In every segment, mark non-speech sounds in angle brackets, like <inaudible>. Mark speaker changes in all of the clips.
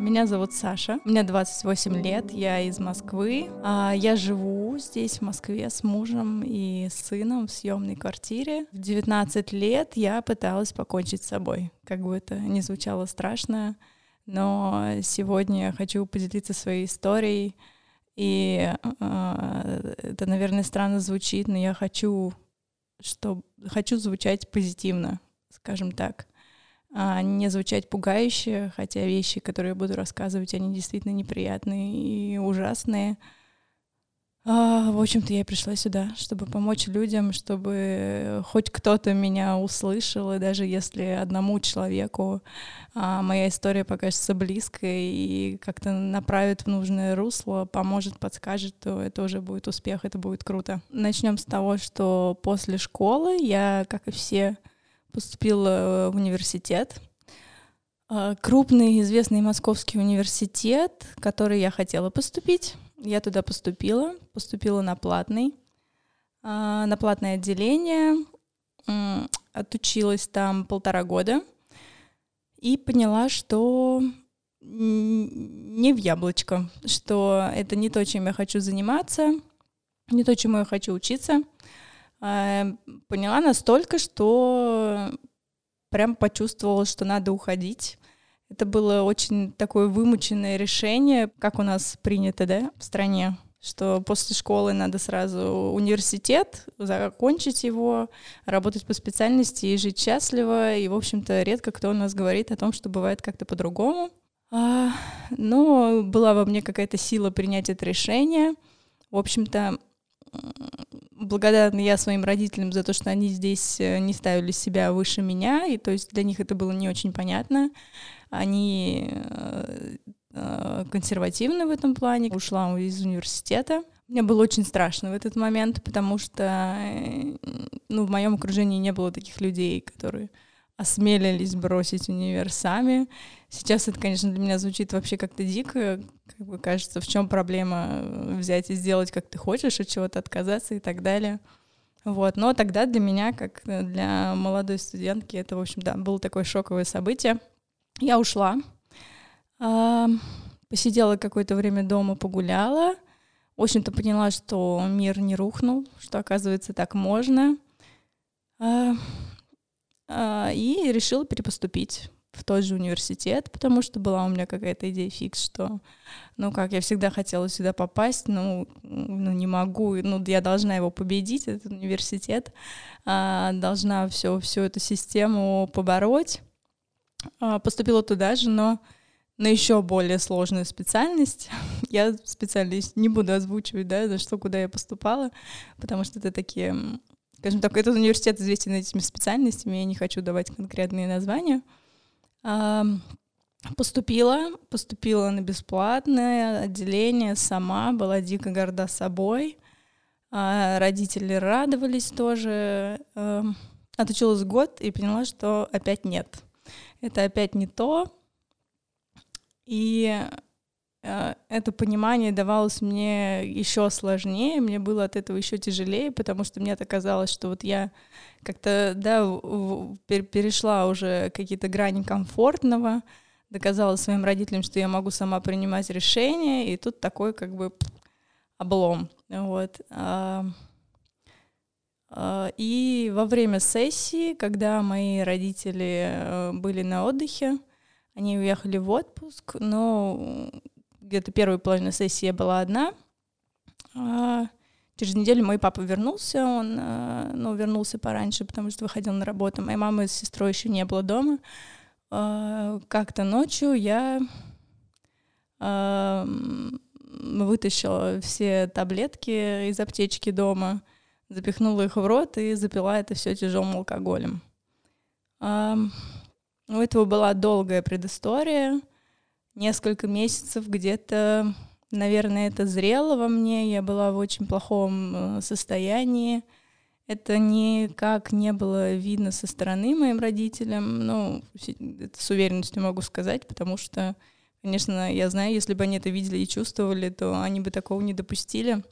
Speaker 1: Меня зовут Саша, мне 28 лет, я из Москвы. А, я живу здесь, в Москве, с мужем и сыном в съемной квартире. В 19 лет я пыталась покончить с собой. Как бы это ни звучало страшно, но сегодня я хочу поделиться своей историей. И э, это, наверное, странно звучит, но я хочу, что хочу звучать позитивно, скажем так а не звучать пугающе, хотя вещи, которые я буду рассказывать, они действительно неприятные и ужасные. А, в общем-то, я пришла сюда, чтобы помочь людям, чтобы хоть кто-то меня услышал, и даже если одному человеку а, моя история покажется близкой и как-то направит в нужное русло, поможет, подскажет, то это уже будет успех, это будет круто. Начнем с того, что после школы я, как и все, поступила в университет. А, крупный известный московский университет, который я хотела поступить. Я туда поступила, поступила на платный, а, на платное отделение, отучилась там полтора года и поняла, что не в яблочко, что это не то, чем я хочу заниматься, не то, чему я хочу учиться — поняла настолько, что прям почувствовала, что надо уходить. Это было очень такое вымученное решение, как у нас принято, да, в стране, что после школы надо сразу университет, закончить его, работать по специальности и жить счастливо. И, в общем-то, редко кто у нас говорит о том, что бывает как-то по-другому. А, но была во мне какая-то сила принять это решение. В общем-то, благодарна я своим родителям за то, что они здесь э, не ставили себя выше меня, и то есть для них это было не очень понятно. Они э, э, консервативны в этом плане. Ушла из университета. Мне было очень страшно в этот момент, потому что ну, в моем окружении не было таких людей, которые осмелились бросить универ сами. Сейчас это, конечно, для меня звучит вообще как-то дико. Как бы кажется, в чем проблема э, взять и сделать, как ты хочешь, от чего-то отказаться и так далее. Вот. Но тогда для меня, как для молодой студентки, это, в общем, да, было такое шоковое событие. Я ушла, а, посидела какое-то время дома, погуляла. В общем-то, поняла, что мир не рухнул, что, оказывается, так можно. А, и решила перепоступить в тот же университет, потому что была у меня какая-то идея фикс, что, ну как, я всегда хотела сюда попасть, ну, ну не могу, ну я должна его победить, этот университет, а, должна все, всю эту систему побороть. А, поступила туда же, но на еще более сложную специальность. <laughs> Я специальность не буду озвучивать, да, за что, куда я поступала, потому что это такие скажем так, этот университет известен этими специальностями, я не хочу давать конкретные названия. Поступила, поступила на бесплатное отделение сама, была дико горда собой. А, родители радовались тоже. Отучилась год и поняла, что опять нет. Это опять не то. И Э, это понимание давалось мне еще сложнее, мне было от этого еще тяжелее, потому что мне казалось, что вот я как-то, да, перешла уже какие-то грани комфортного, доказала своим родителям, что я могу сама принимать решения, и тут такой как бы облом, вот. А, а, и во время сессии, когда мои родители э, были на отдыхе, они уехали в отпуск, но где-то первую половину сессии я была одна. А через неделю мой папа вернулся, он а, ну, вернулся пораньше, потому что выходил на работу. Моей мамы с сестрой еще не было дома. А, как-то ночью я вытащила все таблетки из аптечки дома, запихнула их в рот и запила это все тяжелым алкоголем. У этого была долгая предыстория несколько месяцев где-то, наверное, это зрело во мне, я была в очень плохом э, состоянии. Это никак не было видно со стороны моим родителям. Ну, это с уверенностью могу сказать, потому что, конечно, я знаю, если бы они это видели и чувствовали, то они бы такого не допустили.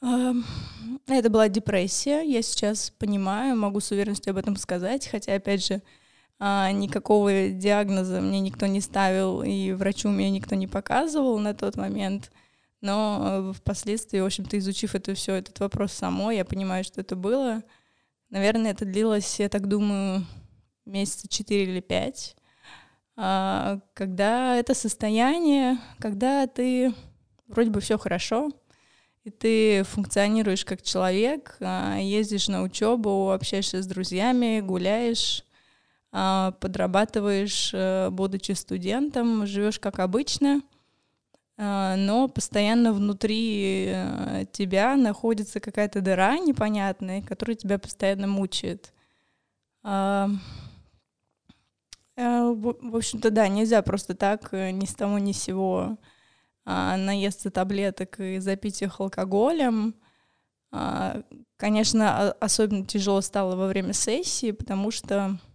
Speaker 1: Это была депрессия, я сейчас понимаю, могу с уверенностью об этом сказать, хотя, опять же, никакого диагноза мне никто не ставил, и врачу меня никто не показывал на тот момент. Но впоследствии, в общем-то, изучив это все, этот вопрос самой, я понимаю, что это было. Наверное, это длилось, я так думаю, месяца четыре или пять. А, когда это состояние, когда ты вроде бы все хорошо, и ты функционируешь как человек, а, ездишь на учебу, общаешься с друзьями, гуляешь, а, подрабатываешь, э, будучи студентом, живешь как обычно, а, но постоянно внутри э, тебя находится какая-то дыра непонятная, которая тебя постоянно мучает. А, в общем-то, да, нельзя просто так э, ни с того ни с сего наесться таблеток и запить их алкоголем. Конечно, особенно тяжело стало во время сессии, потому что а,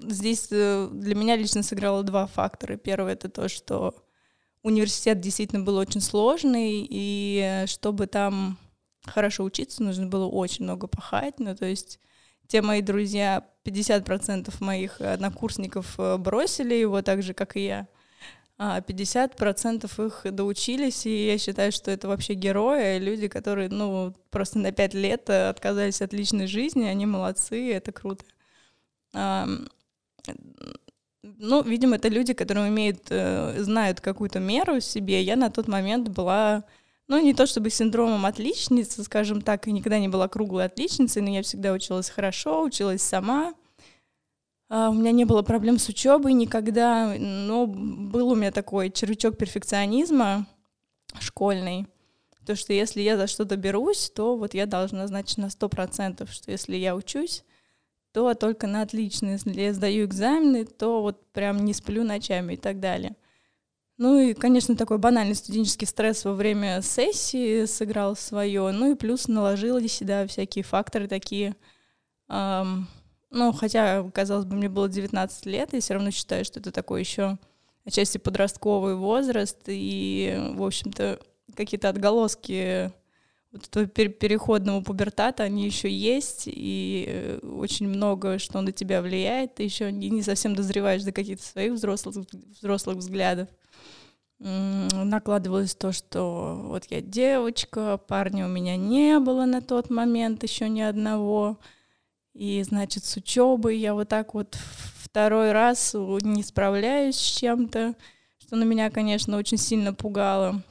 Speaker 1: здесь э, для меня лично сыграло два фактора. Первый — это то, что университет действительно был очень сложный, и чтобы там хорошо учиться, нужно было очень много пахать. Ну, то есть те мои друзья, 50% моих однокурсников э, бросили его так же, как и я а 50% их доучились, и я считаю, что это вообще герои, люди, которые, ну, просто на пять лет отказались от личной жизни, они молодцы, это круто. А, ну, видимо, это люди, которые умеют, э, знают какую-то меру в себе. Я на тот момент была, ну, не то чтобы синдромом отличницы, скажем так, и никогда не была круглой отличницей, но я всегда училась хорошо, училась сама, у меня не было проблем с учебой никогда, но был у меня такой червячок перфекционизма школьный. То, что если я за что-то берусь, то вот я должна, значит, на сто процентов, что если я учусь, то только на отлично. Если я сдаю экзамены, то вот прям не сплю ночами и так далее. Ну и, конечно, такой банальный студенческий стресс во время сессии сыграл свое. Ну и плюс наложились сюда всякие факторы такие, эм, ну, хотя, казалось бы, мне было 19 лет, я все равно считаю, что это такой еще отчасти подростковый возраст, и, в общем-то, какие-то отголоски вот этого переходного пубертата, они еще есть, и очень много, что на тебя влияет, ты еще не совсем дозреваешь до каких-то своих взрослых, взрослых взглядов. Накладывалось то, что вот я девочка, парня у меня не было на тот момент еще ни одного, и, значит, с учебой я вот так вот второй раз не справляюсь с чем-то, что на меня, конечно, очень сильно пугало.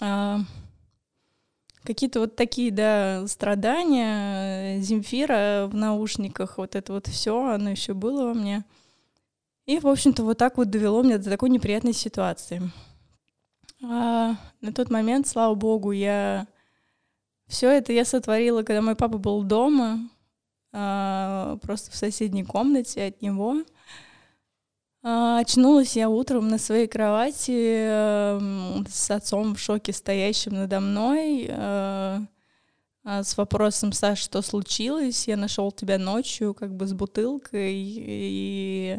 Speaker 1: А, какие-то вот такие, да, страдания, Земфира в наушниках, вот это вот все, оно еще было во мне. И, в общем-то, вот так вот довело меня до такой неприятной ситуации. А, на тот момент, слава богу, я все это я сотворила, когда мой папа был дома. А, просто в соседней комнате от него. А, очнулась я утром на своей кровати эм, с отцом в шоке стоящим надо мной э, с вопросом, Саш, что случилось? Я нашел тебя ночью как бы с бутылкой и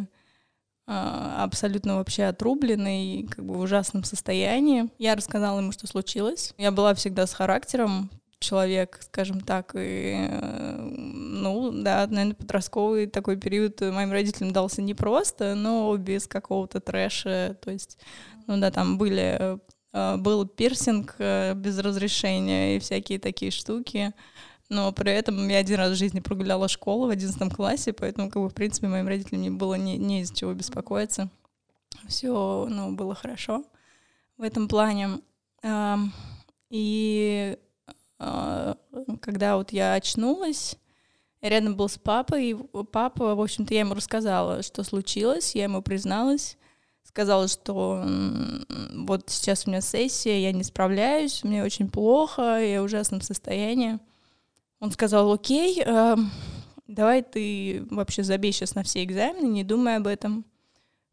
Speaker 1: абсолютно вообще отрубленный, как бы в ужасном состоянии. Я рассказала ему, что случилось. Я была всегда с характером, человек, скажем так, и, э, ну, да, наверное, подростковый такой период моим родителям дался непросто, но без какого-то трэша, то есть, ну да, там были, э, был пирсинг э, без разрешения и всякие такие штуки, но при этом я один раз в жизни прогуляла школу в одиннадцатом классе, поэтому, как бы, в принципе, моим родителям не было не, не из чего беспокоиться. Все, ну, было хорошо в этом плане. И а, когда вот я очнулась, рядом был с папой, и папа, в общем-то, я ему рассказала, что случилось, я ему призналась, сказала, что вот сейчас у меня сессия, я не справляюсь, мне очень плохо, я в ужасном состоянии. Он сказал, окей, э, давай ты вообще забей сейчас на все экзамены, не думай об этом.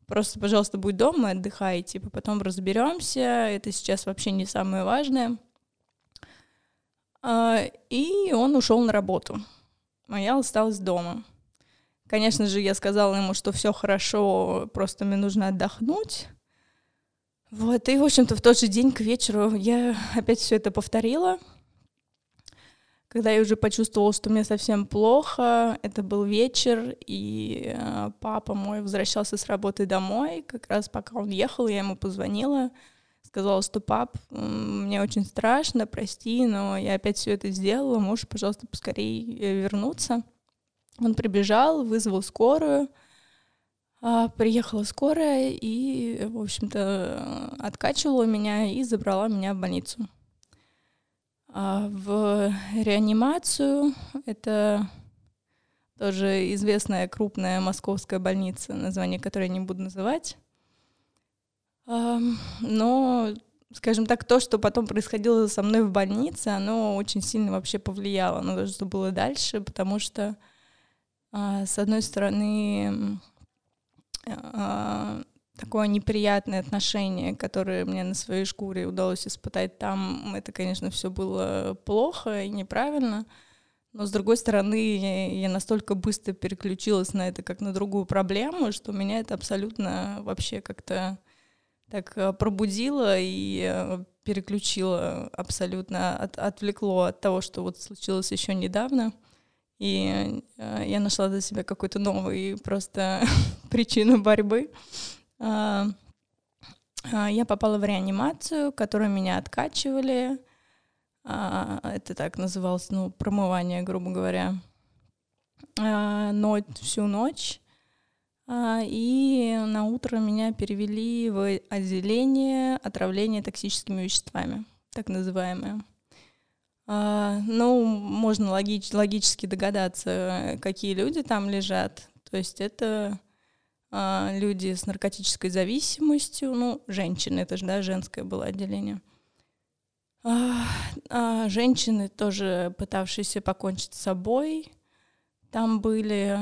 Speaker 1: Просто, пожалуйста, будь дома, отдыхай, типа, потом разберемся, это сейчас вообще не самое важное. А, и он ушел на работу. А я осталась дома. Конечно же, я сказала ему, что все хорошо, просто мне нужно отдохнуть. Вот, и, в общем-то, в тот же день к вечеру я опять все это повторила. когда я уже почувствовала, что мне совсем плохо, это был вечер, и э, папа мой возвращался с работы домой. Как раз пока он ехал, я ему позвонила, сказала, что пап, мне очень страшно, прости, но я опять все это сделала, можешь, пожалуйста, поскорее э, вернуться. Он прибежал, вызвал скорую, а, приехала скорая и, в общем-то, откачивала меня и забрала меня в больницу. А в реанимацию это тоже известная крупная московская больница, название которой я не буду называть. Но, скажем так, то, что потом происходило со мной в больнице, оно очень сильно вообще повлияло на то, что было дальше, потому что, а, с одной стороны, а, такое неприятное отношение, которое мне на своей шкуре удалось испытать там, это, конечно, все было плохо и неправильно. Но с другой стороны, я настолько быстро переключилась на это как на другую проблему, что меня это абсолютно вообще как-то так э, пробудило и э, переключило абсолютно, от, отвлекло от того, что вот случилось еще недавно. И э, я нашла для себя какой-то новый просто <laughs> причину борьбы. А, а, я попала в реанимацию, которую меня откачивали. А, это так называлось, ну, промывание, грубо говоря. Ночь, всю ночь. И на утро меня перевели в отделение отравления токсическими веществами, так называемое. Ну, можно логич, логически догадаться, какие люди там лежат. То есть это а, люди с наркотической зависимостью, ну, женщины, это же, да, женское было отделение. А, а, женщины тоже пытавшиеся покончить с собой. Там были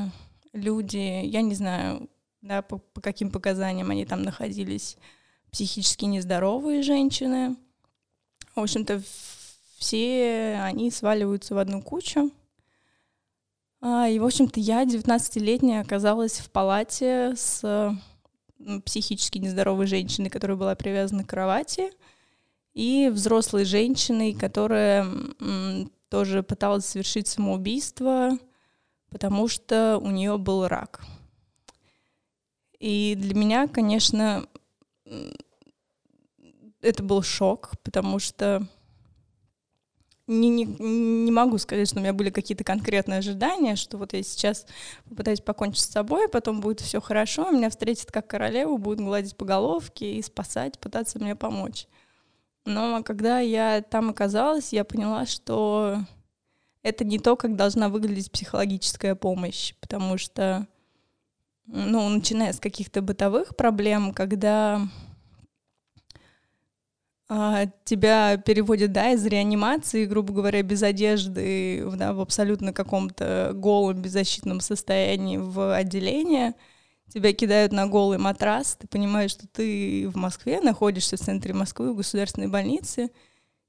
Speaker 1: люди, я не знаю, да, по, по каким показаниям они там находились, психически нездоровые женщины. В общем-то, все они сваливаются в одну кучу. А, и, в общем-то, я, 19-летняя, оказалась в палате с психически нездоровой женщиной, которая была привязана к кровати, и взрослой женщиной, которая тоже пыталась совершить самоубийство, потому что у нее был рак. И для меня, конечно, это был шок, потому что не, не, не могу сказать, что у меня были какие-то конкретные ожидания, что вот я сейчас попытаюсь покончить с собой, потом будет все хорошо, меня встретят как королеву, будут гладить по головке и спасать, пытаться мне помочь. Но когда я там оказалась, я поняла, что это не то, как должна выглядеть психологическая помощь, потому что, ну, начиная с каких-то бытовых проблем, когда а, тебя переводят, да, из реанимации, грубо говоря, без одежды, да, в абсолютно каком-то голом, беззащитном состоянии в отделение, тебя кидают на голый матрас, ты понимаешь, что ты в Москве, находишься в центре Москвы, в государственной больнице,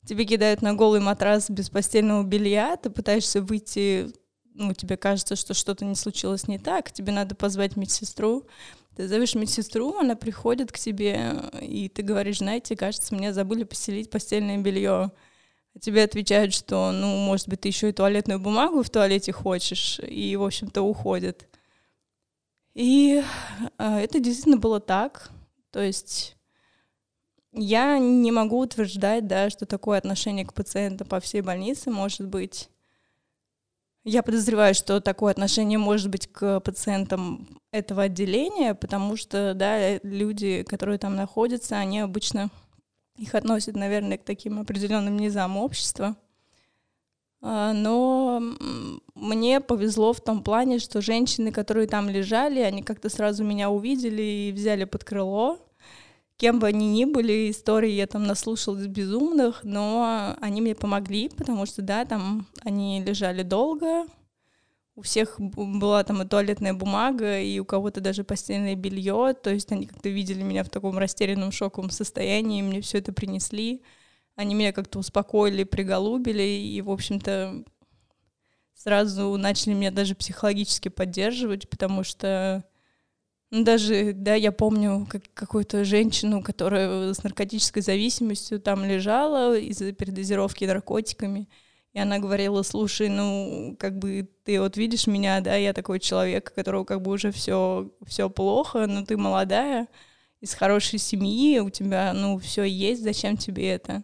Speaker 1: тебе кидают на голый матрас без постельного белья, ты пытаешься выйти, ну, тебе кажется, что что-то не случилось не так, тебе надо позвать медсестру, ты зовешь медсестру, она приходит к тебе, и ты говоришь, знаете, кажется, мне забыли поселить постельное белье. А тебе отвечают, что, ну, может быть, ты еще и туалетную бумагу в туалете хочешь, и, в общем-то, уходят. И э, это действительно было так. То есть я не могу утверждать, да, что такое отношение к пациентам по всей больнице может быть. Я подозреваю, что такое отношение может быть к пациентам этого отделения, потому что, да, люди, которые там находятся, они обычно их относят, наверное, к таким определенным низам общества. А, но мне повезло в том плане, что женщины, которые там лежали, они как-то сразу меня увидели и взяли под крыло кем бы они ни были, истории я там наслушалась безумных, но они мне помогли, потому что, да, там они лежали долго, у всех была там и туалетная бумага, и у кого-то даже постельное белье, то есть они как-то видели меня в таком растерянном шоковом состоянии, мне все это принесли, они меня как-то успокоили, приголубили, и, в общем-то, сразу начали меня даже психологически поддерживать, потому что даже, да, я помню как, какую-то женщину, которая с наркотической зависимостью там лежала из-за передозировки наркотиками. И она говорила, слушай, ну, как бы ты вот видишь меня, да, я такой человек, у которого как бы уже все, все плохо, но ты молодая, из хорошей семьи, у тебя, ну, все есть, зачем тебе это?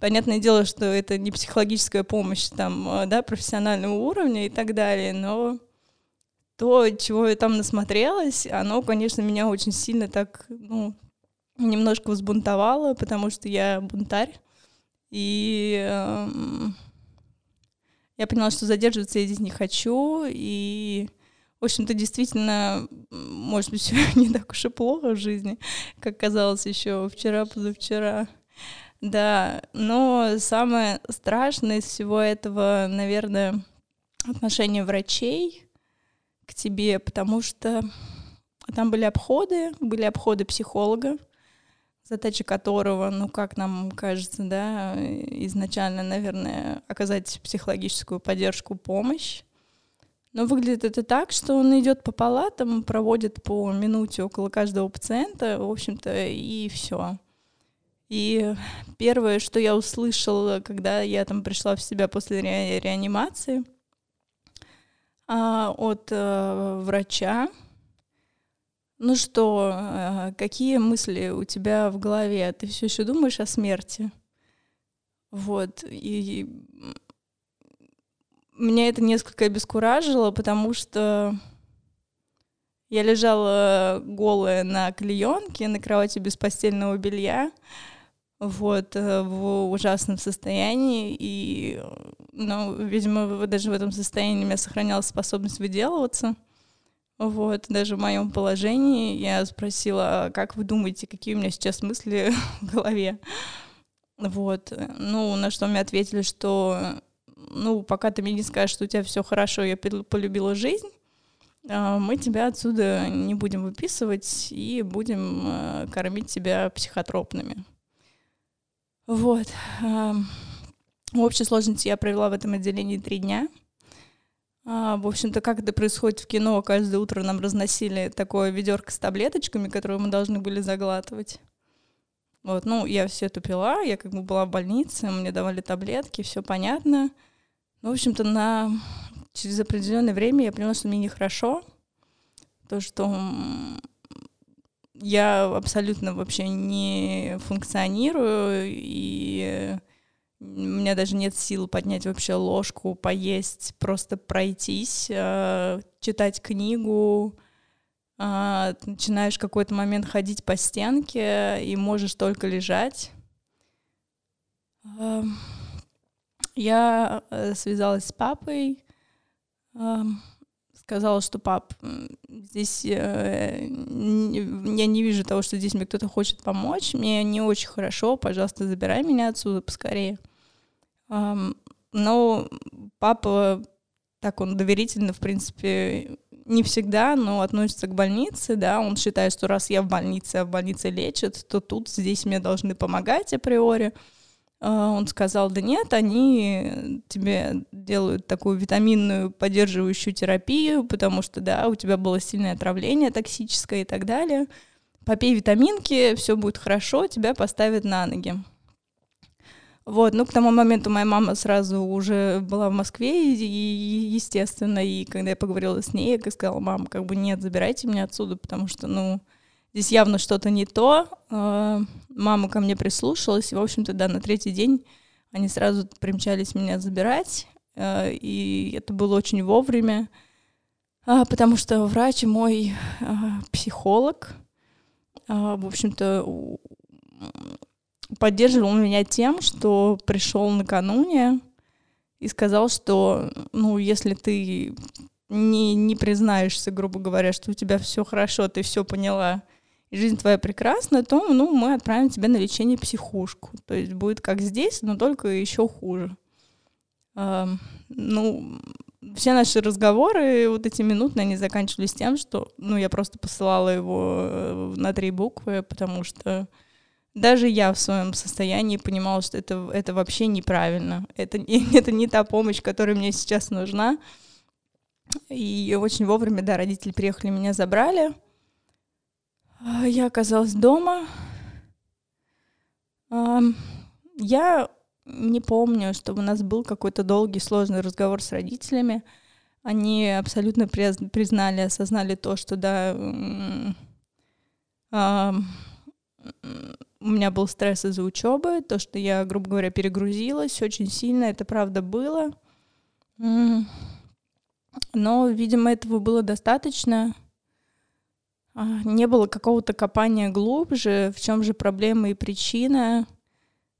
Speaker 1: Понятное дело, что это не психологическая помощь там, а, да, профессионального уровня и так далее, но то, чего я там насмотрелась, оно, конечно, меня очень сильно так, ну, немножко взбунтовало, потому что я бунтарь. И э, я поняла, что задерживаться я здесь не хочу. И, в общем-то, действительно, может быть, <laughs> все не так уж и плохо в жизни, как казалось еще вчера, позавчера. Да, но самое страшное из всего этого, наверное, отношение врачей к тебе, потому что там были обходы, были обходы психолога, задача которого, ну, как нам кажется, да, изначально, наверное, оказать психологическую поддержку, помощь. Но выглядит это так, что он идет по палатам, проводит по минуте около каждого пациента, в общем-то, и все. И первое, что я услышала, когда я там пришла в себя после ре- реанимации — а, от э, врача. Ну что, э, какие мысли у тебя в голове? Ты все еще думаешь о смерти? Вот. И меня это несколько обескуражило, потому что я лежала голая на клеенке на кровати без постельного белья вот, э, в ужасном состоянии, и, ну, видимо, даже в этом состоянии у меня сохранялась способность выделываться, вот, даже в моем положении я спросила, «А как вы думаете, какие у меня сейчас мысли <laughs> в голове? Вот, ну, на что мне ответили, что, ну, пока ты мне не скажешь, что у тебя все хорошо, я полюбила жизнь, а, мы тебя отсюда не будем выписывать и будем э, кормить тебя психотропными. Вот. В общей сложности я провела в этом отделении три дня. А, в общем-то, как это происходит в кино, каждое утро нам разносили такое ведерко с таблеточками, которые мы должны были заглатывать. Вот, ну, я все это пила, я как бы была в больнице, мне давали таблетки, все понятно. Ну, в общем-то, на... через определенное время я поняла, что мне нехорошо. То, что я абсолютно вообще не функционирую, и у меня даже нет сил поднять вообще ложку, поесть, просто пройтись, э, читать книгу, э, начинаешь в какой-то момент ходить по стенке и можешь только лежать. Э, я связалась с папой, сказала, что пап, здесь э, я не вижу того, что здесь мне кто-то хочет помочь, мне не очень хорошо, пожалуйста, забирай меня отсюда поскорее. Um, но папа, так он доверительно, в принципе, не всегда, но относится к больнице, да, он считает, что раз я в больнице, а в больнице лечат, то тут здесь мне должны помогать априори. Он сказал, да нет, они тебе делают такую витаминную поддерживающую терапию, потому что, да, у тебя было сильное отравление токсическое и так далее. Попей витаминки, все будет хорошо, тебя поставят на ноги. Вот, ну, к тому моменту моя мама сразу уже была в Москве, и, естественно, и когда я поговорила с ней, я сказала, мам, как бы нет, забирайте меня отсюда, потому что, ну, здесь явно что-то не то. А, мама ко мне прислушалась, и, в общем-то, да, на третий день они сразу примчались меня забирать, а, и это было очень вовремя, а, потому что врач мой психолог, в общем-то, поддерживал меня тем, что пришел накануне и сказал, что, ну, если ты не, не признаешься, грубо говоря, что у тебя все хорошо, ты все поняла, жизнь твоя прекрасна, то ну, мы отправим тебя на лечение психушку. То есть будет как здесь, но только еще хуже. А, ну, все наши разговоры, вот эти минутные, они заканчивались тем, что ну, я просто посылала его э, на три буквы, потому что даже я в своем состоянии понимала, что это, это вообще неправильно. Это, <laughs> это не та помощь, которая мне сейчас нужна. И очень вовремя, да, родители приехали, меня забрали. А, я оказалась дома. Я не помню, чтобы у нас был какой-то долгий, сложный разговор с родителями. Они абсолютно признали, осознали то, что да, у меня был стресс из-за учебы, то, что я, грубо говоря, перегрузилась очень сильно, это правда было. Но, видимо, этого было достаточно. А, не было какого-то копания глубже, в чем же проблема и причина.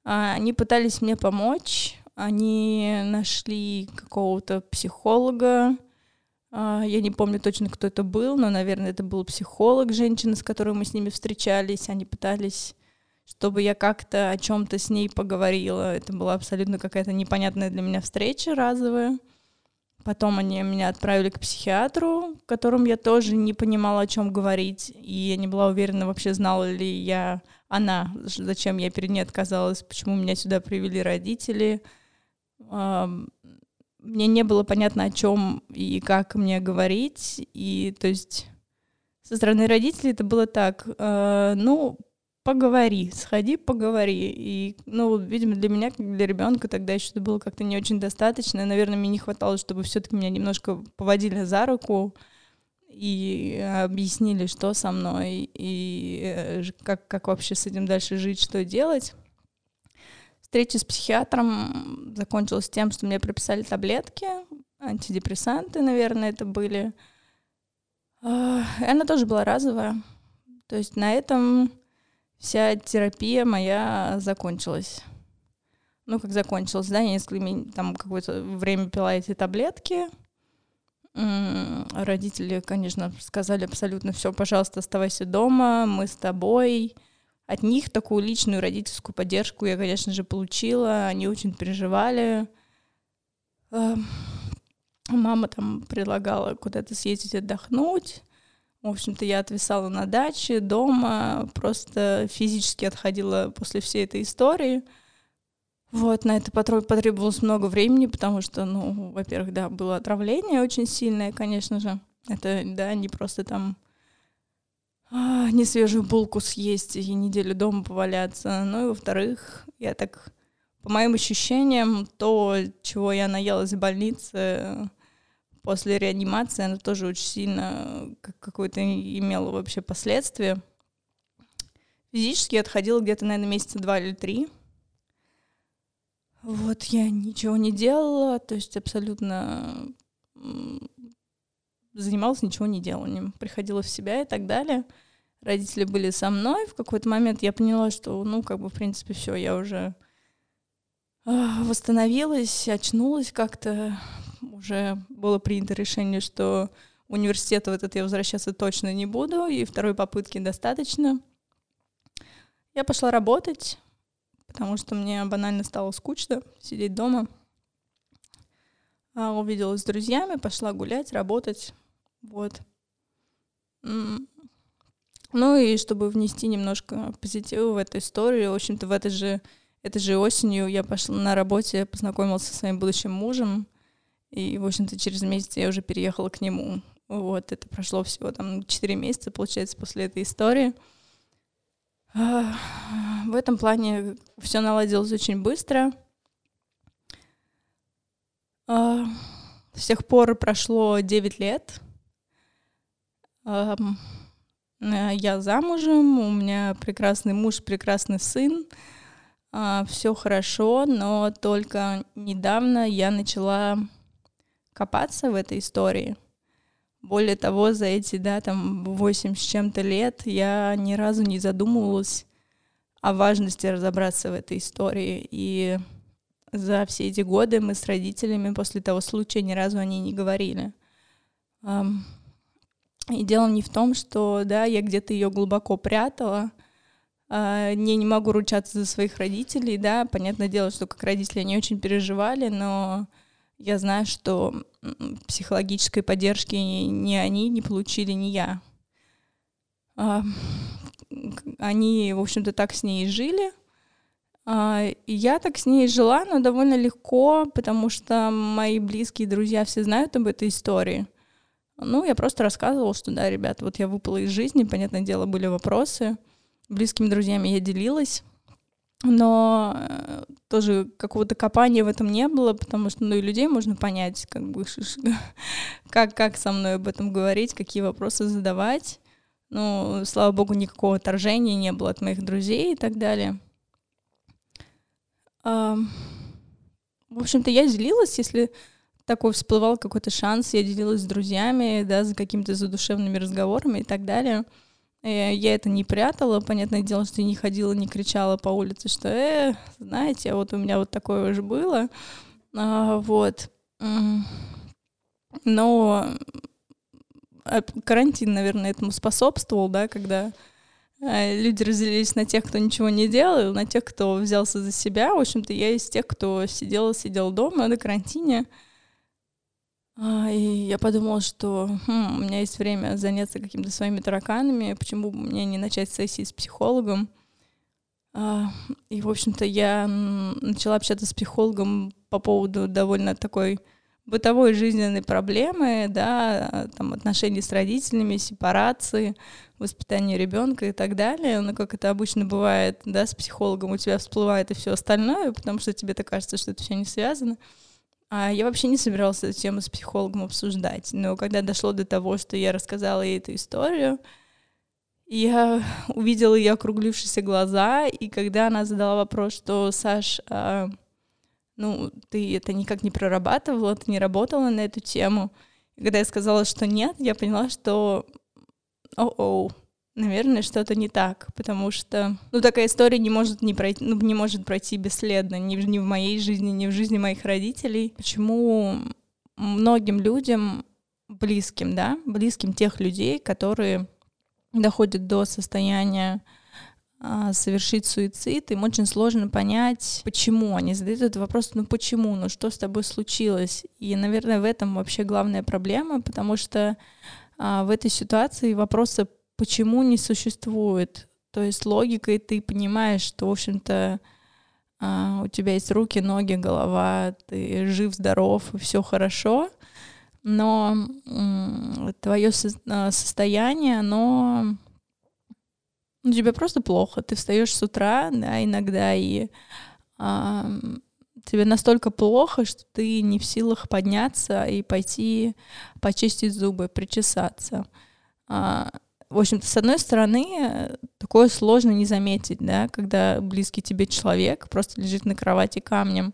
Speaker 1: А, они пытались мне помочь, они нашли какого-то психолога, а, я не помню точно, кто это был, но, наверное, это был психолог, женщина, с которой мы с ними встречались. Они пытались, чтобы я как-то о чем-то с ней поговорила. Это была абсолютно какая-то непонятная для меня встреча разовая. Потом они меня отправили к психиатру, которым я тоже не понимала, о чем говорить. И я не была уверена, вообще знала ли я она, зачем я перед ней отказалась, почему меня сюда привели родители мне не было понятно, о чем и как мне говорить. И то есть со стороны родителей это было так, э, ну, поговори, сходи, поговори. И, ну, видимо, для меня, как для ребенка, тогда еще это было как-то не очень достаточно. Наверное, мне не хватало, чтобы все-таки меня немножко поводили за руку и объяснили, что со мной, и э, как, как вообще с этим дальше жить, что делать. Встреча с психиатром закончилась тем, что мне прописали таблетки, антидепрессанты, наверное, это были. И она тоже была разовая. То есть на этом вся терапия моя закончилась. Ну, как закончилась, да, я несколько там какое-то время пила эти таблетки. Родители, конечно, сказали абсолютно все, пожалуйста, оставайся дома, мы с тобой. От них такую личную родительскую поддержку я, конечно же, получила. Они очень переживали. Эм, мама там предлагала куда-то съездить отдохнуть. В общем-то, я отвисала на даче, дома, просто физически отходила после всей этой истории. Вот, на это потребовалось много времени, потому что, ну, во-первых, да, было отравление очень сильное, конечно же. Это, да, не просто там а, не свежую булку съесть и неделю дома поваляться. Ну и во-вторых, я так, по моим ощущениям, то, чего я наелась в больнице после реанимации, оно тоже очень сильно какое-то имело вообще последствия. Физически я отходила где-то, наверное, месяца два или три. Вот я ничего не делала, то есть абсолютно занималась ничего не деланием, приходила в себя и так далее. Родители были со мной. В какой-то момент я поняла, что, ну, как бы, в принципе, все, я уже а, восстановилась, очнулась как-то. Уже было принято решение, что университет в этот я возвращаться точно не буду, и второй попытки достаточно. Я пошла работать, потому что мне банально стало скучно сидеть дома. А, увиделась с друзьями, пошла гулять, работать. Вот. Ну и чтобы внести немножко позитива в эту историю, в общем-то, в этой же, этой же осенью я пошла на работе, познакомилась со своим будущим мужем, и, в общем-то, через месяц я уже переехала к нему. Вот, это прошло всего там 4 месяца, получается, после этой истории. В этом плане все наладилось очень быстро. С тех пор прошло 9 лет. Э, я замужем, у меня прекрасный муж, прекрасный сын. Все хорошо, но только недавно я начала копаться в этой истории. Более того, за эти, да, там, восемь с чем-то лет я ни разу не задумывалась о важности разобраться в этой истории. И за все эти годы мы с родителями после того случая ни разу о ней не говорили. И дело не в том, что, да, я где-то ее глубоко прятала, Uh, не, не могу ручаться за своих родителей, да, понятное дело, что как родители они очень переживали, но я знаю, что психологической поддержки ни они не получили, ни я. Uh, они, в общем-то, так с ней жили. И я так с ней жила, но довольно легко, потому что мои близкие друзья все знают об этой истории. Ну, я просто рассказывала, что да, ребят, вот я выпала из жизни, понятное дело, были вопросы. Близкими друзьями я делилась. Но э, тоже какого-то копания в этом не было, потому что, ну, и людей можно понять, как бы, <laughs> как, как со мной об этом говорить, какие вопросы задавать. Ну, слава богу, никакого отторжения не было от моих друзей и так далее. В общем-то, я делилась, если такой всплывал какой-то шанс, я делилась с друзьями, да, за какими-то задушевными разговорами и так далее. И я это не прятала, понятное дело, что не ходила, не кричала по улице, что, э, знаете, вот у меня вот такое уже было, а, вот. Но а, карантин, наверное, этому способствовал, да, когда э, люди разделились на тех, кто ничего не делал, на тех, кто взялся за себя. В общем-то, я из тех, кто сидел, сидел дома на карантине. А, и я подумала, что хм, у меня есть время заняться какими-то своими тараканами, почему бы мне не начать сессии с психологом. А, и, в общем-то, я начала общаться с психологом по поводу довольно такой бытовой жизненной проблемы, да, там отношений с родителями, сепарации, воспитания ребенка и так далее. Но как это обычно бывает, да, с психологом у тебя всплывает и все остальное, потому что тебе-то кажется, что это все не связано. А я вообще не собиралась эту тему с психологом обсуждать, но когда дошло до того, что я рассказала ей эту историю, я <laughs> увидела ее округлившиеся глаза, и когда она задала вопрос, что Саш, а, ну, ты это никак не прорабатывала, ты не работала на эту тему. И когда я сказала, что нет, я поняла, что о-оу, наверное, что-то не так, потому что, ну, такая история не может не пройти, ну, не может пройти бесследно ни, ни в моей жизни, ни в жизни моих родителей. Почему многим людям близким, да, близким тех людей, которые доходят до состояния а, совершить суицид, им очень сложно понять, почему. Они задают этот вопрос, ну почему, ну что с тобой случилось? И, наверное, в этом вообще главная проблема, потому что а, в этой ситуации вопросы почему не существует. То есть логика, и ты понимаешь, что, в общем-то, а, у тебя есть руки, ноги, голова, ты жив, здоров, все хорошо, но твое а, состояние, оно ну, тебе просто плохо. Ты встаешь с утра, да, иногда, и а, тебе настолько плохо, что ты не в силах подняться и пойти почистить зубы, причесаться. А, в общем-то, с одной стороны, такое сложно не заметить, да, когда близкий тебе человек просто лежит на кровати камнем.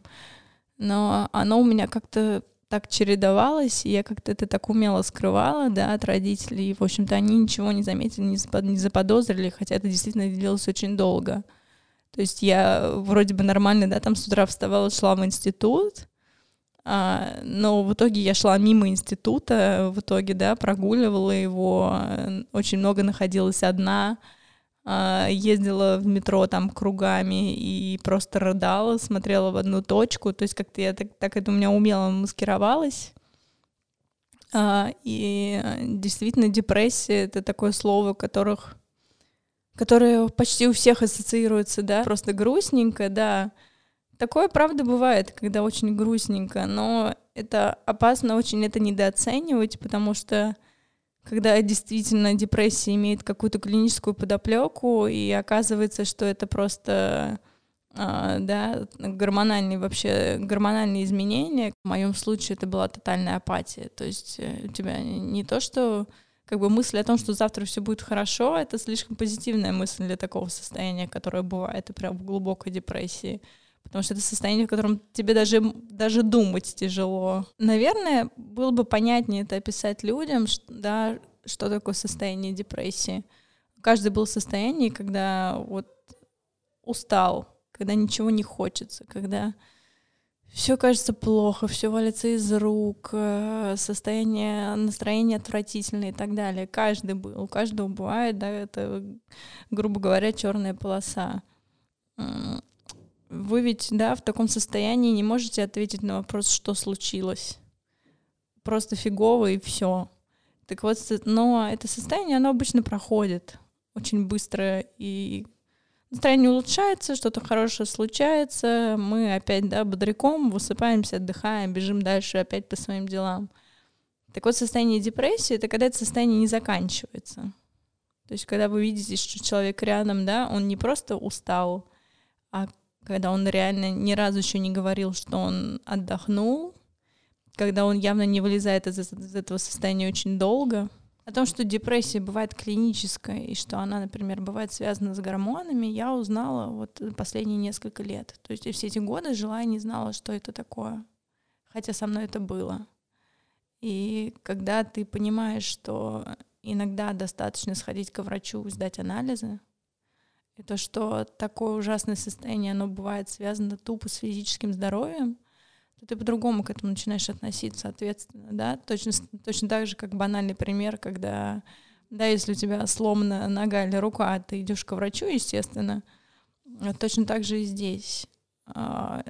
Speaker 1: Но оно у меня как-то так чередовалось, и я как-то это так умело скрывала, да, от родителей. В общем-то, они ничего не заметили, не заподозрили, хотя это действительно длилось очень долго. То есть я вроде бы нормально, да, там с утра вставала, шла в институт, но в итоге я шла мимо института, в итоге, да, прогуливала его, очень много находилась одна, а, ездила в метро там кругами и просто рыдала, смотрела в одну точку, то есть как-то я так, так это у меня умело маскировалась. А, и действительно депрессия — это такое слово, которых, которое почти у всех ассоциируется, да, просто грустненько, да, Такое, правда, бывает, когда очень грустненько, но это опасно очень это недооценивать, потому что когда действительно депрессия имеет какую-то клиническую подоплеку, и оказывается, что это просто Uh, да, гормональные вообще, гормональные изменения. В моем случае это была тотальная апатия. То есть э, у тебя не то, что как бы мысль о том, что завтра все будет хорошо, это слишком позитивная мысль для такого состояния, которое бывает и прям в глубокой депрессии потому что это состояние, в котором тебе даже, даже думать тяжело. Наверное, было бы понятнее это описать людям, да, что такое состояние депрессии. Каждый был в состоянии, когда вот устал, когда ничего не хочется, когда все кажется плохо, все валится из рук, э, состояние, настроение отвратительное и так далее. Каждый был, у каждого бывает, да, это, грубо говоря, черная полоса вы ведь, да, в таком состоянии не можете ответить на вопрос, что случилось. Просто фигово и все. Так вот, но это состояние, оно обычно проходит очень быстро, и настроение улучшается, что-то хорошее случается, мы опять, да, бодряком высыпаемся, отдыхаем, бежим дальше опять по своим делам. Так вот, состояние депрессии — это когда это состояние не заканчивается. То есть, когда вы видите, что человек рядом, да, он не просто устал, а когда он реально ни разу еще не говорил, что он отдохнул, когда он явно не вылезает из, из этого состояния очень долго, о том, что депрессия бывает клиническая, и что она, например, бывает связана с гормонами, я узнала вот последние несколько лет. То есть я все эти годы жила и не знала, что это такое. Хотя со мной это было. И когда ты понимаешь, что иногда достаточно сходить к врачу, сдать анализы, и то, что такое ужасное состояние, оно бывает связано тупо с физическим здоровьем, то ты по-другому к этому начинаешь относиться ответственно, да, точно, точно так же, как банальный пример, когда, да, если у тебя сломана нога или рука, ты идешь к врачу, естественно, точно так же и здесь. А,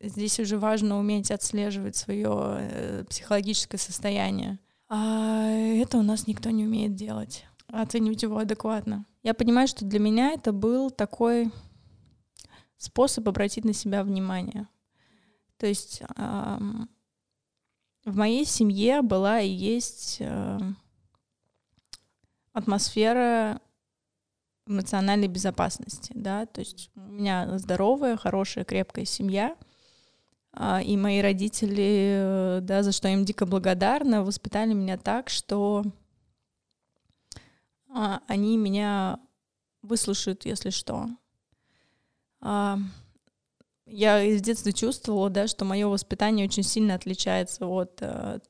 Speaker 1: здесь уже важно уметь отслеживать свое э, психологическое состояние. А это у нас никто не умеет делать, оценивать его адекватно. Я понимаю, что для меня это был такой способ обратить на себя внимание. То есть э, в моей семье была и есть э, атмосфера эмоциональной безопасности, да, то есть у меня здоровая, хорошая, крепкая семья, э, и мои родители, да, за что им дико благодарна, воспитали меня так, что э, они меня выслушают, если что. Э, я из детства чувствовала, да, что мое воспитание очень сильно отличается от, э,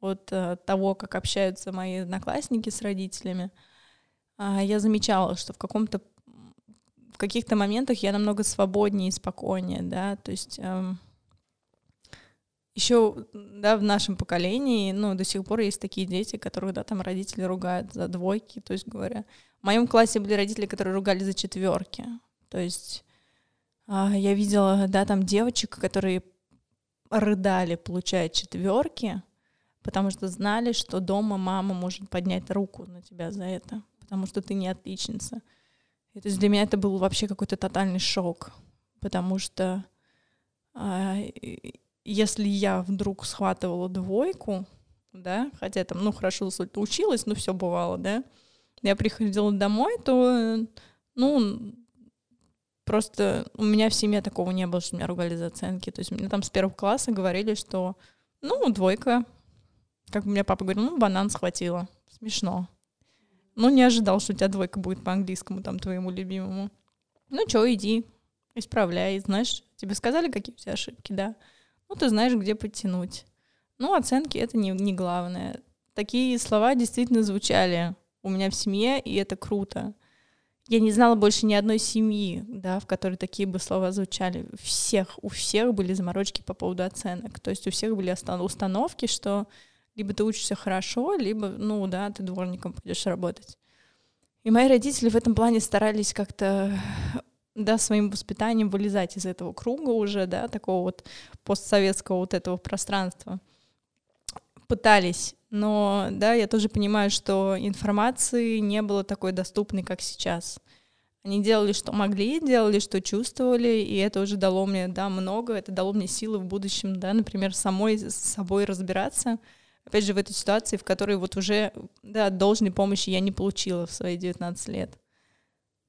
Speaker 1: от э, того, как общаются мои одноклассники с родителями. А, я замечала, что в каком-то в каких-то моментах я намного свободнее и спокойнее, да, то есть эм, еще, да, в нашем поколении, ну, до сих пор есть такие дети, которых, да, там родители ругают за двойки, то есть говоря. В моем классе были родители, которые ругали за четверки, то есть а, я видела, да, там девочек, которые рыдали, получая четверки, потому что знали, что дома мама может поднять руку на тебя за это, потому что ты не отличница. И, то есть для меня это был вообще какой-то тотальный шок, потому что а, если я вдруг схватывала двойку, да, хотя там, ну, хорошо училась, но все бывало, да, я приходила домой, то, ну, Просто у меня в семье такого не было, что меня ругали за оценки. То есть мне там с первого класса говорили, что, ну, двойка. Как у меня папа говорил, ну, банан схватила. Смешно. Ну, не ожидал, что у тебя двойка будет по английскому, там, твоему любимому. Ну, чё, иди, исправляй, знаешь, тебе сказали, какие у тебя ошибки, да? Ну, ты знаешь, где подтянуть. Ну, оценки — это не, не главное. Такие слова действительно звучали у меня в семье, и это круто я не знала больше ни одной семьи, да, в которой такие бы слова звучали. Всех, у всех были заморочки по поводу оценок. То есть у всех были установки, что либо ты учишься хорошо, либо, ну да, ты дворником пойдешь работать. И мои родители в этом плане старались как-то да, своим воспитанием вылезать из этого круга уже, да, такого вот постсоветского вот этого пространства. Пытались но да, я тоже понимаю, что информации не было такой доступной, как сейчас. Они делали, что могли, делали, что чувствовали, и это уже дало мне, да, много, это дало мне силы в будущем, да, например, самой с собой разбираться, опять же, в этой ситуации, в которой вот уже, да, должной помощи я не получила в свои 19 лет.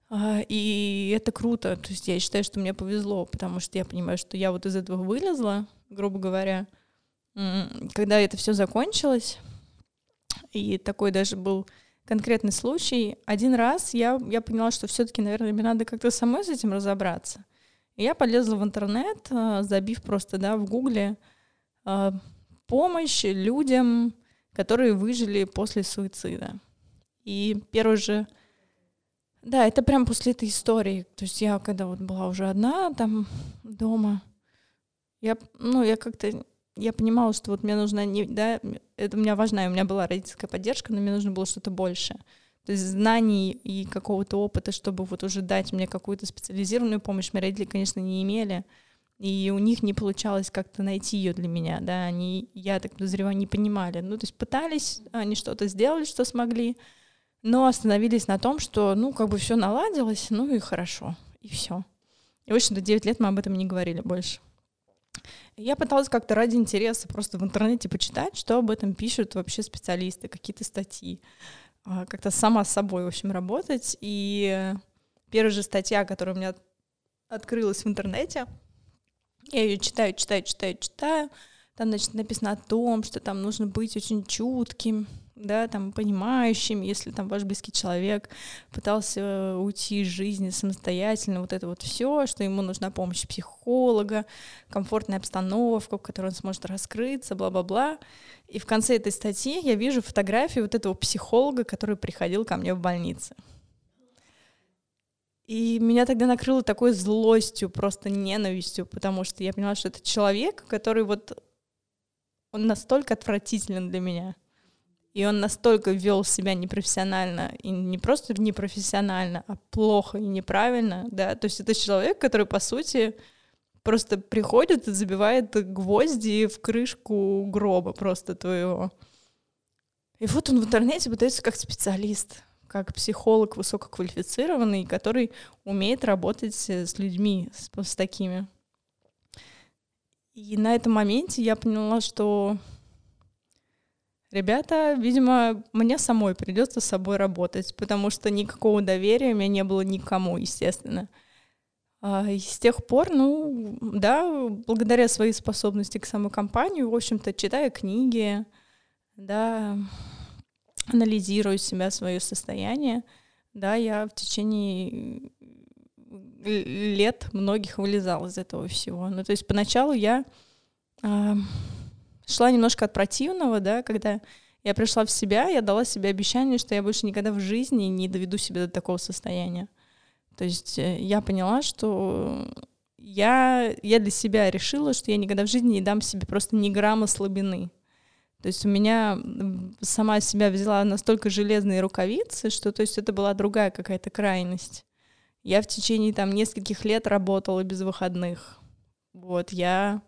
Speaker 1: А, и это круто, то есть я считаю, что мне повезло, потому что я понимаю, что я вот из этого вылезла, грубо говоря, когда это все закончилось, и такой даже был конкретный случай. Один раз я, я поняла, что все-таки, наверное, мне надо как-то самой с этим разобраться. И я полезла в интернет, а, забив просто, да, в гугле а, помощь людям, которые выжили после суицида. И первый же... Да, это прям после этой истории. То есть я, когда вот была уже одна там дома, я, ну, я как-то я понимала, что вот мне нужно не, да, это у меня важна, у меня была родительская поддержка, но мне нужно было что-то больше. То есть знаний и какого-то опыта, чтобы вот уже дать мне какую-то специализированную помощь, мои родители, конечно, не имели. И у них не получалось как-то найти ее для меня, да, они, я так подозреваю, не понимали. Ну, то есть пытались, они что-то сделали, что смогли, но остановились на том, что, ну, как бы все наладилось, ну и хорошо, и все. И, в общем-то, 9 лет мы об этом не говорили больше. Я пыталась как-то ради интереса просто в интернете почитать, что об этом пишут вообще специалисты, какие-то статьи. А, как-то сама с собой, в общем, работать. И первая же статья, которая у меня открылась в интернете. Я ее читаю, читаю, читаю, читаю. Там, значит, написано о том, что там нужно быть очень чутким, да, там, понимающим, если там ваш близкий человек пытался уйти из жизни самостоятельно, вот это вот все, что ему нужна помощь психолога, комфортная обстановка, в которой он сможет раскрыться, бла-бла-бла. И в конце этой статьи я вижу фотографию вот этого психолога, который приходил ко мне в больнице. И меня тогда накрыло такой злостью, просто ненавистью, потому что я поняла, что это человек, который вот он настолько отвратителен для меня. И он настолько вел себя непрофессионально, и не просто непрофессионально, а плохо и неправильно, да, то есть это человек, который, по сути, просто приходит и забивает гвозди в крышку гроба просто твоего. И вот он в интернете пытается как специалист, как психолог высококвалифицированный, который умеет работать с людьми, с, с такими. И на этом моменте я поняла, что ребята, видимо, мне самой придется с собой работать, потому что никакого доверия у меня не было никому, естественно. А, и с тех пор, ну, да, благодаря своей способности к самокомпанию, в общем-то, читая книги, да, анализирую себя, свое состояние, да, я в течение лет многих вылезала из этого всего. Ну, то есть поначалу я э, шла немножко от противного, да, когда я пришла в себя, я дала себе обещание, что я больше никогда в жизни не доведу себя до такого состояния. То есть э, я поняла, что я, я для себя решила, что я никогда в жизни не дам себе просто ни грамма слабины. То есть у меня сама себя взяла настолько железные рукавицы, что то есть это была другая какая-то крайность. Я в течение там нескольких лет работала без выходных. Вот, я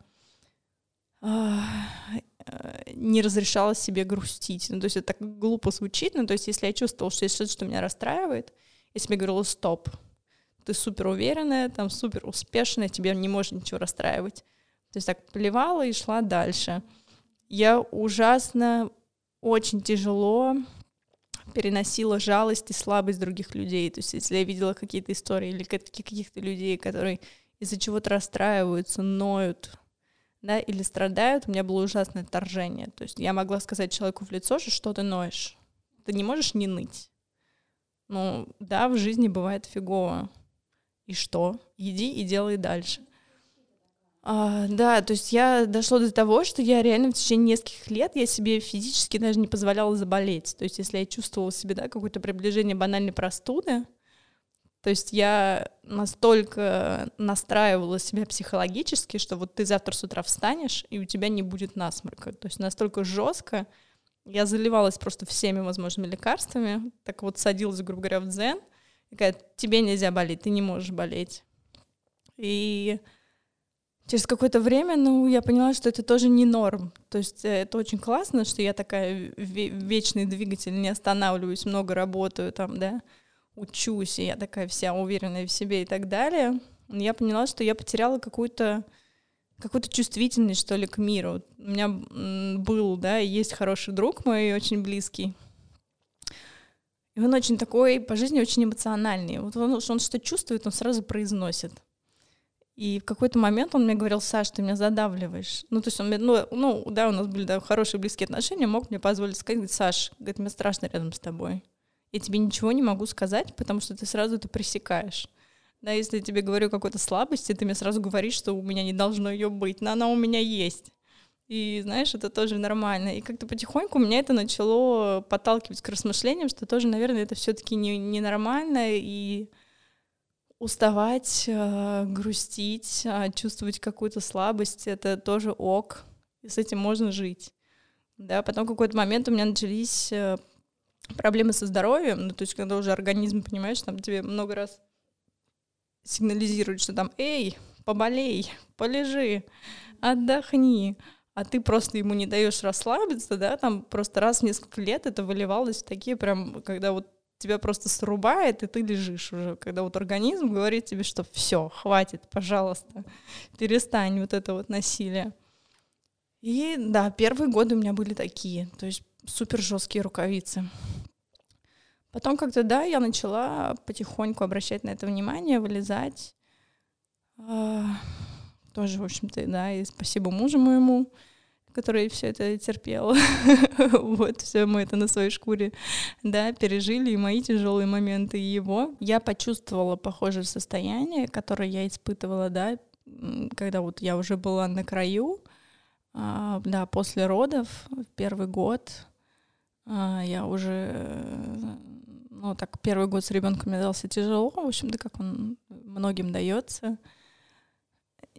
Speaker 1: не разрешала себе грустить. Ну, то есть это так глупо звучит, но то есть если я чувствовала, что есть что-то, что меня расстраивает, я себе говорила «стоп», ты супер уверенная, там супер успешная, тебе не может ничего расстраивать. То есть так плевала и шла дальше я ужасно, очень тяжело переносила жалость и слабость других людей. То есть если я видела какие-то истории или каких-то людей, которые из-за чего-то расстраиваются, ноют, да, или страдают, у меня было ужасное отторжение. То есть я могла сказать человеку в лицо, что ты ноешь. Ты не можешь не ныть. Ну, да, в жизни бывает фигово. И что? Иди и делай дальше. А, да, то есть я дошла до того, что я реально в течение нескольких лет я себе физически даже не позволяла заболеть. То есть если я чувствовала себе да, какое-то приближение банальной простуды, то есть я настолько настраивала себя психологически, что вот ты завтра с утра встанешь, и у тебя не будет насморка. То есть настолько жестко я заливалась просто всеми возможными лекарствами, так вот садилась, грубо говоря, в дзен, и говорят, тебе нельзя болеть, ты не можешь болеть. И Через какое-то время, ну, я поняла, что это тоже не норм. То есть э, это очень классно, что я такая вечный двигатель, не останавливаюсь, много работаю там, да, учусь, и я такая вся уверенная в себе и так далее. Я поняла, что я потеряла какую-то какую-то чувствительность, что ли, к миру. У меня был, да, и есть хороший друг мой, очень близкий. И он очень такой, по жизни очень эмоциональный. Вот он, он что чувствует, он сразу произносит. И в какой-то момент он мне говорил, Саш, ты меня задавливаешь. Ну, то есть он мне, ну, ну да, у нас были да, хорошие близкие отношения, мог мне позволить сказать, Саш, говорит, мне страшно рядом с тобой. Я тебе ничего не могу сказать, потому что ты сразу это пресекаешь. Да, если я тебе говорю какой-то слабости, ты мне сразу говоришь, что у меня не должно ее быть, но она у меня есть. И знаешь, это тоже нормально. И как-то потихоньку меня это начало подталкивать к размышлениям, что тоже, наверное, это все-таки не, ненормально, и уставать, э, грустить, э, чувствовать какую-то слабость, это тоже ок, и с этим можно жить. Да, потом какой-то момент у меня начались э, проблемы со здоровьем, ну, то есть когда уже организм, понимаешь, там тебе много раз сигнализирует, что там, эй, поболей, полежи, отдохни, а ты просто ему не даешь расслабиться, да, там просто раз в несколько лет это выливалось в такие прям, когда вот тебя просто срубает, и ты лежишь уже, когда вот организм говорит тебе, что все, хватит, пожалуйста, перестань вот это вот насилие. И да, первые годы у меня были такие, то есть супер жесткие рукавицы. Потом как-то, да, я начала потихоньку обращать на это внимание, вылезать. А, тоже, в общем-то, да, и спасибо мужу моему, который все это терпел. <laughs> вот, все мы это на своей шкуре, да, пережили, и мои тяжелые моменты, и его. Я почувствовала похожее состояние, которое я испытывала, да, когда вот я уже была на краю, а, да, после родов, первый год, я уже, ну, так, первый год с ребенком мне дался тяжело, в общем-то, как он многим дается.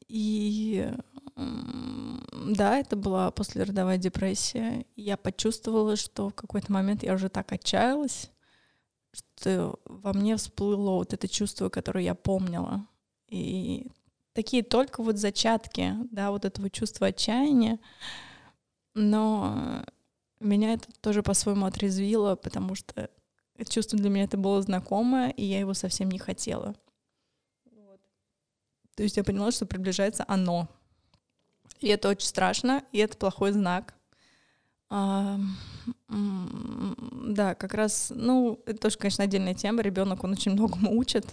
Speaker 1: И да, это была послеродовая депрессия. Я почувствовала, что в какой-то момент я уже так отчаялась, что во мне всплыло вот это чувство, которое я помнила. И такие только вот зачатки, да, вот этого чувства отчаяния. Но меня это тоже по-своему отрезвило, потому что чувство для меня это было знакомое, и я его совсем не хотела. То есть я поняла, что приближается оно. И это очень страшно, и это плохой знак. А, да, как раз, ну, это тоже, конечно, отдельная тема. Ребенок, он очень многому <laughs> учит.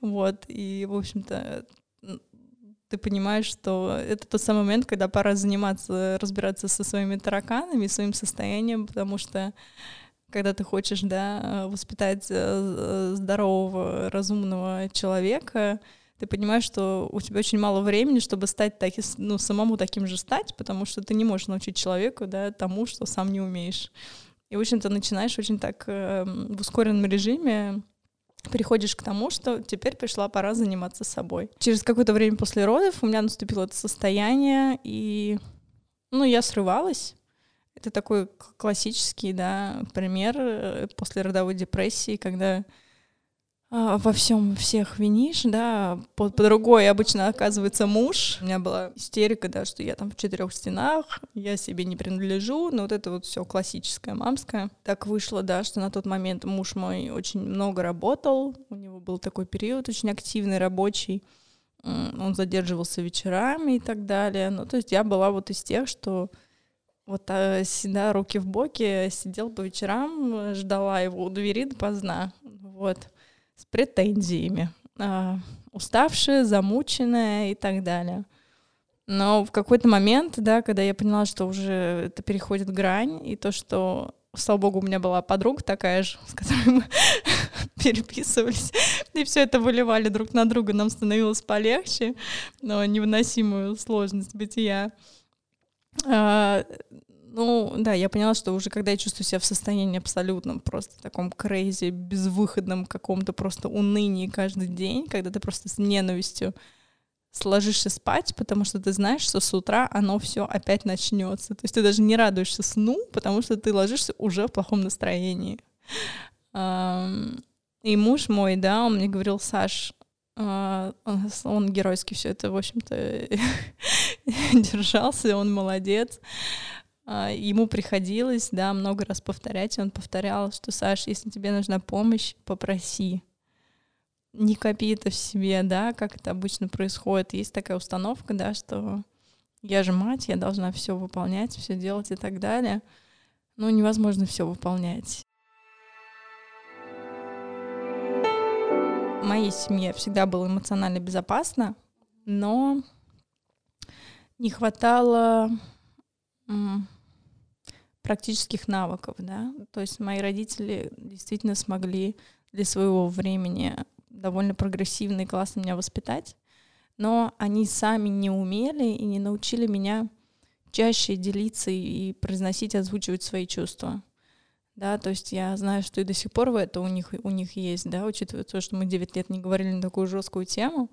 Speaker 1: Вот, и, в общем-то, ты понимаешь, что это тот самый момент, когда пора заниматься, разбираться со своими тараканами, своим состоянием, потому что когда ты хочешь, да, воспитать э, здорового, разумного человека, ты понимаешь, что у тебя очень мало времени, чтобы стать так, ну, самому таким же стать, потому что ты не можешь научить человеку, да, тому, что сам не умеешь. И, в общем-то, начинаешь очень так э, в ускоренном режиме приходишь к тому, что теперь пришла пора заниматься собой. Через какое-то время после родов у меня наступило это состояние, и, ну, я срывалась. Это такой классический, да, пример э, после родовой депрессии, когда во всем всех винишь, да, под, под другой обычно оказывается муж. У меня была истерика, да, что я там в четырех стенах, я себе не принадлежу, но вот это вот все классическое, мамское. Так вышло, да, что на тот момент муж мой очень много работал, у него был такой период очень активный, рабочий, он задерживался вечерами и так далее. Ну, то есть я была вот из тех, что вот а, да, руки в боки, сидел по вечерам, ждала его у двери допоздна. Вот с претензиями, э, уставшая, замученная и так далее. Но в какой-то момент, да, когда я поняла, что уже это переходит грань, и то, что, слава богу, у меня была подруга такая же, с которой мы <laughs> переписывались, и все это выливали друг на друга, нам становилось полегче, но невыносимую сложность бытия. А, ну, да, я поняла, что уже когда я чувствую себя в состоянии абсолютном, просто таком крейзи, безвыходном каком-то просто унынии каждый день, когда ты просто с ненавистью сложишься спать, потому что ты знаешь, что с утра оно все опять начнется. То есть ты даже не радуешься сну, потому что ты ложишься уже в плохом настроении. И муж мой, да, он мне говорил, Саш, а, он геройски все это, в общем-то, <laughs> держался, он молодец. А, ему приходилось, да, много раз повторять, и он повторял, что, Саш, если тебе нужна помощь, попроси. Не копи это в себе, да, как это обычно происходит. Есть такая установка, да, что я же мать, я должна все выполнять, все делать и так далее. Но невозможно все выполнять. В моей семье всегда было эмоционально безопасно, но не хватало практических навыков, да. То есть мои родители действительно смогли для своего времени довольно прогрессивно и классно меня воспитать, но они сами не умели и не научили меня чаще делиться и произносить, озвучивать свои чувства. Да, то есть я знаю, что и до сих пор это у них, у них есть, да, учитывая то, что мы 9 лет не говорили на такую жесткую тему.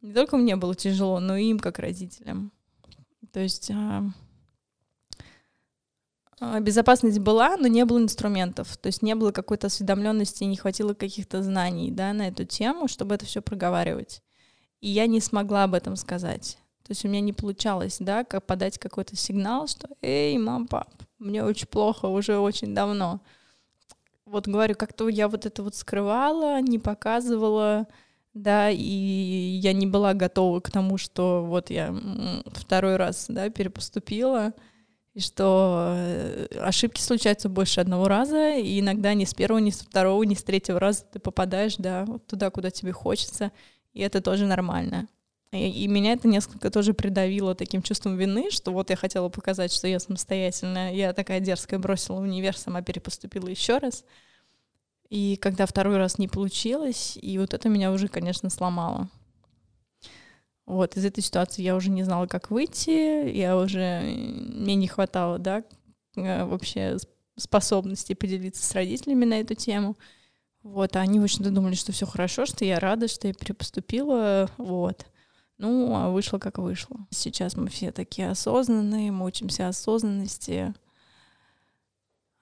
Speaker 1: Не только мне было тяжело, но и им как родителям. То есть а, безопасность была, но не было инструментов, то есть не было какой-то осведомленности, не хватило каких-то знаний да, на эту тему, чтобы это все проговаривать. И я не смогла об этом сказать. То есть у меня не получалось, да, как подать какой-то сигнал, что «Эй, мам, пап, мне очень плохо уже очень давно». Вот говорю, как-то я вот это вот скрывала, не показывала, да, и я не была готова к тому, что вот я второй раз, да, перепоступила, и что э, ошибки случаются больше одного раза, и иногда ни с первого, ни с второго, ни с третьего раза ты попадаешь, да, туда, куда тебе хочется, и это тоже нормально. И, и меня это несколько тоже придавило таким чувством вины, что вот я хотела показать, что я самостоятельная. Я такая дерзкая бросила универ, сама перепоступила еще раз. И когда второй раз не получилось, и вот это меня уже, конечно, сломало. Вот, из этой ситуации я уже не знала, как выйти, я уже, мне не хватало, да, э, вообще способности поделиться с родителями на эту тему. Вот, а они, в общем-то, думали, что все хорошо, что я рада, что я перепоступила, вот. Ну, а вышло как вышло. Сейчас мы все такие осознанные, мы учимся осознанности,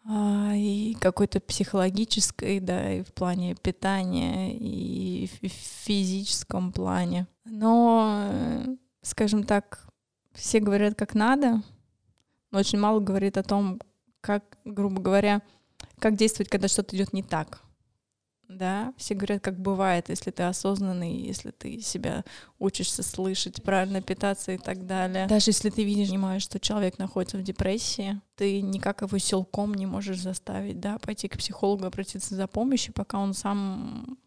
Speaker 1: и какой-то психологической, да, и в плане питания, и в физическом плане. Но, скажем так, все говорят как надо, но очень мало говорит о том, как, грубо говоря, как действовать, когда что-то идет не так да, все говорят, как бывает, если ты осознанный, если ты себя учишься слышать, правильно питаться и так далее. Даже если ты видишь, понимаешь, что человек находится в депрессии, ты никак его силком не можешь заставить, да, пойти к психологу, обратиться за помощью, пока он сам,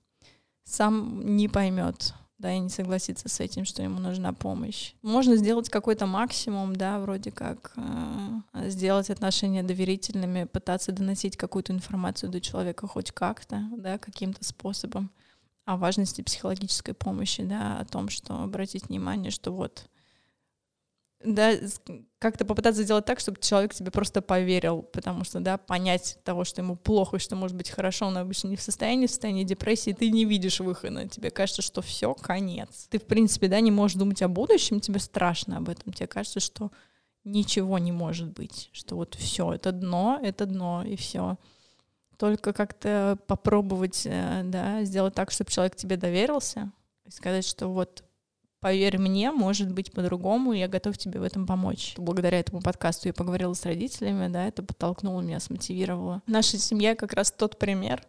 Speaker 1: сам не поймет, да, и не согласиться с этим, что ему нужна помощь. Можно сделать какой-то максимум, да, вроде как э, сделать отношения доверительными, пытаться доносить какую-то информацию до человека хоть как-то, да, каким-то способом о важности психологической помощи, да, о том, что обратить внимание, что вот да, как-то попытаться сделать так, чтобы человек тебе просто поверил, потому что, да, понять того, что ему плохо, что может быть хорошо, он обычно не в состоянии, в состоянии депрессии, ты не видишь выхода, тебе кажется, что все, конец. Ты, в принципе, да, не можешь думать о будущем, тебе страшно об этом, тебе кажется, что ничего не может быть, что вот все, это дно, это дно, и все. Только как-то попробовать, э, да, сделать так, чтобы человек тебе доверился, и сказать, что вот Поверь мне, может быть по-другому, я готов тебе в этом помочь. Благодаря этому подкасту я поговорила с родителями, да, это подтолкнуло меня, смотивировало. Наша семья как раз тот пример,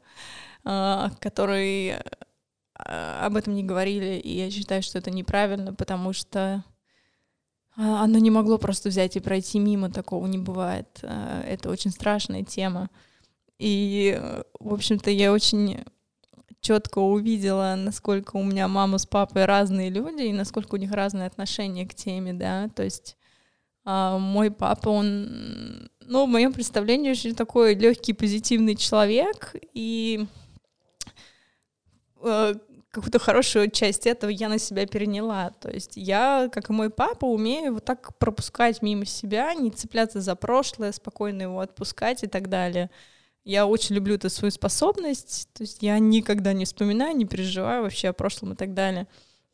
Speaker 1: а, который а, об этом не говорили, и я считаю, что это неправильно, потому что а, оно не могло просто взять и пройти мимо, такого не бывает. Это очень страшная тема. И, в общем-то, я очень четко увидела, насколько у меня мама с папой разные люди и насколько у них разные отношения к теме, да, то есть а, мой папа, он, ну, в моем представлении, очень такой легкий, позитивный человек, и э, какую-то хорошую часть этого я на себя переняла. То есть я, как и мой папа, умею вот так пропускать мимо себя, не цепляться за прошлое, спокойно его отпускать и так далее. Я очень люблю эту свою способность, то есть я никогда не вспоминаю, не переживаю вообще о прошлом и так далее.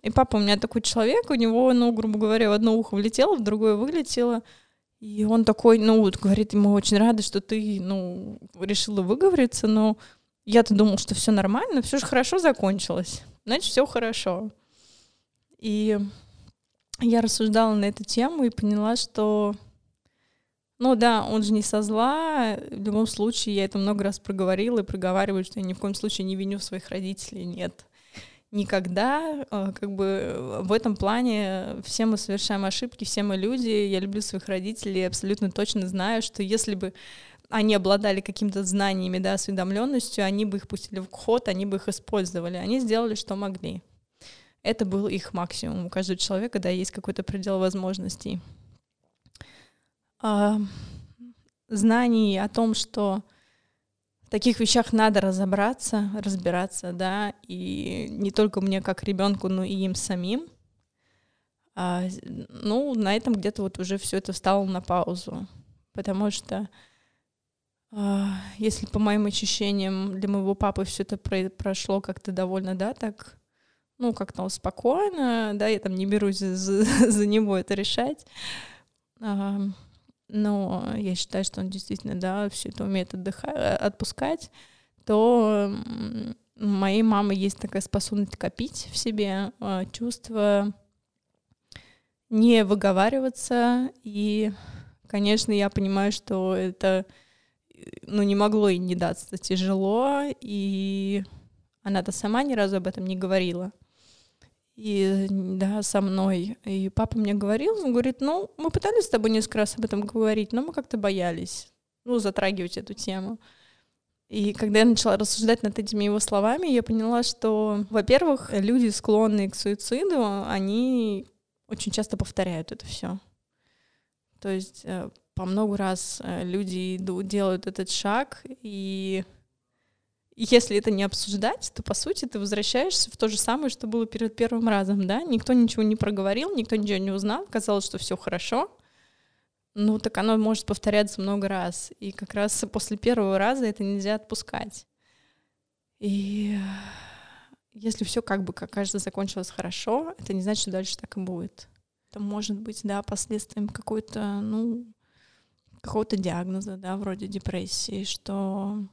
Speaker 1: И папа у меня такой человек, у него, ну, грубо говоря, в одно ухо влетело, в другое вылетело. И он такой, ну, вот, говорит, мы очень рады, что ты, ну, решила выговориться, но я-то думал, что все нормально, все же хорошо закончилось. Значит, все хорошо. И я рассуждала на эту тему и поняла, что ну да, он же не со зла. В любом случае, я это много раз проговорила и проговариваю, что я ни в коем случае не виню своих родителей. Нет. Никогда, а, как бы в этом плане все мы совершаем ошибки, все мы люди. Я люблю своих родителей и абсолютно точно знаю, что если бы они обладали какими-то знаниями, да, осведомленностью, они бы их пустили в ход, они бы их использовали. Они сделали, что могли. Это был их максимум. У каждого человека, да, есть какой-то предел возможностей э, знаний о том, что в таких вещах надо разобраться, разбираться, да, и не только мне как ребенку, но и им самим. А, ну, на этом где-то вот уже все это встало на паузу, потому что а, если по моим ощущениям для моего папы все это про прошло как-то довольно, да, так, ну, как-то спокойно, да, я там не берусь за, за него это решать, но я считаю, что он действительно, да, все это умеет отдыхать, отпускать, то у моей мамы есть такая способность копить в себе а, чувство не выговариваться, и, конечно, я понимаю, что это, ну, не могло и не даться тяжело, и она-то сама ни разу об этом не говорила и да, со мной. И папа мне говорил, он говорит, ну, мы пытались с тобой несколько раз об этом говорить, но мы как-то боялись, ну, затрагивать эту тему. И когда я начала рассуждать над этими его словами, я поняла, что, во-первых, люди, склонные к суициду, они очень часто повторяют это все. То есть э, по много раз э, люди идут, делают этот шаг, и если это не обсуждать, то, по сути, ты возвращаешься в то же самое, что было перед первым разом, да? Никто ничего не проговорил, никто ничего не узнал, казалось, что все хорошо. Ну, так оно может повторяться много раз. И как раз после первого раза это нельзя отпускать. И если все как бы, как кажется, закончилось хорошо, это не значит, что дальше так и будет. Это может быть, да, последствием какой-то, ну, какого-то диагноза, да, вроде депрессии, что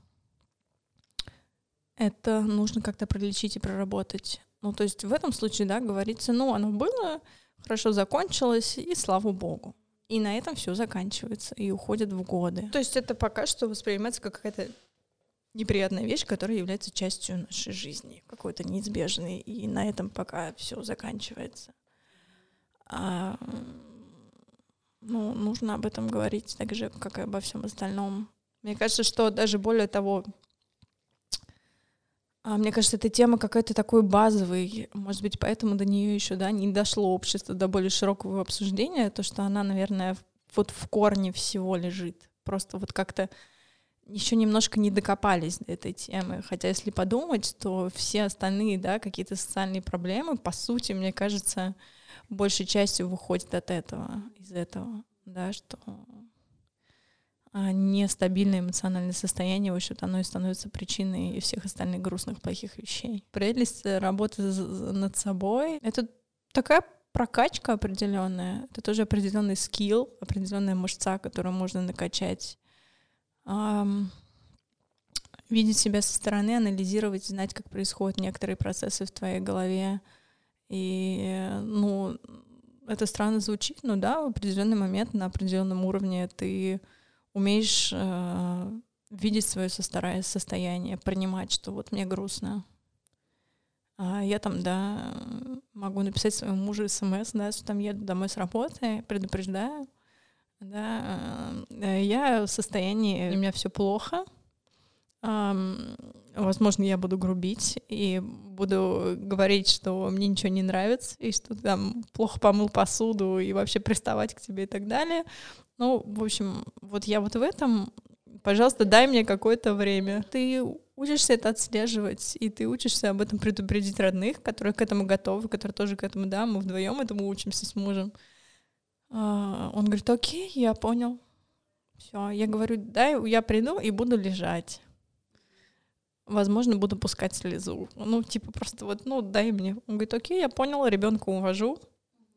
Speaker 1: это нужно как-то пролечить и проработать. Ну, то есть в этом случае, да, говорится, ну, оно было, хорошо закончилось, и слава богу. И на этом все заканчивается и уходит в годы. То есть это пока что воспринимается как какая-то неприятная вещь, которая является частью нашей жизни, какой-то неизбежной, и на этом пока все заканчивается. А, ну, нужно об этом говорить так же, как и обо всем остальном. Мне кажется, что даже более того, мне кажется, эта тема какая-то такой базовый, может быть, поэтому до нее еще, да, не дошло общество до более широкого обсуждения, то, что она, наверное, вот в корне всего лежит. Просто вот как-то еще немножко не докопались до этой темы. Хотя, если подумать, то все остальные, да, какие-то социальные проблемы, по сути, мне кажется, большей частью выходят от этого, из этого, да, что а нестабильное эмоциональное состояние, в общем-то, оно и становится причиной всех остальных грустных, плохих вещей. Прелесть работы над собой — это такая прокачка определенная, это тоже определенный скилл, определенная мышца, которую можно накачать. Видеть себя со стороны, анализировать, знать, как происходят некоторые процессы в твоей голове. И, ну, это странно звучит, но да, в определенный момент на определенном уровне ты умеешь э, видеть свое состояние, принимать, что вот мне грустно. А я там, да, могу написать своему мужу смс, да, что там еду домой с работы, предупреждаю, да, э, я в состоянии, у меня все плохо, возможно, я буду грубить и буду говорить, что мне ничего не нравится, и что там плохо помыл посуду и вообще приставать к тебе и так далее. Ну, в общем, вот я вот в этом, пожалуйста, дай мне какое-то время. Ты учишься это отслеживать, и ты учишься об этом предупредить родных, которые к этому готовы, которые тоже к этому, да, мы вдвоем этому учимся с мужем. А, он говорит, окей, я понял. Все, я говорю, дай, я приду и буду лежать. Возможно, буду пускать слезу. Ну, типа, просто вот, ну, дай мне. Он говорит, окей, я понял, ребенка увожу.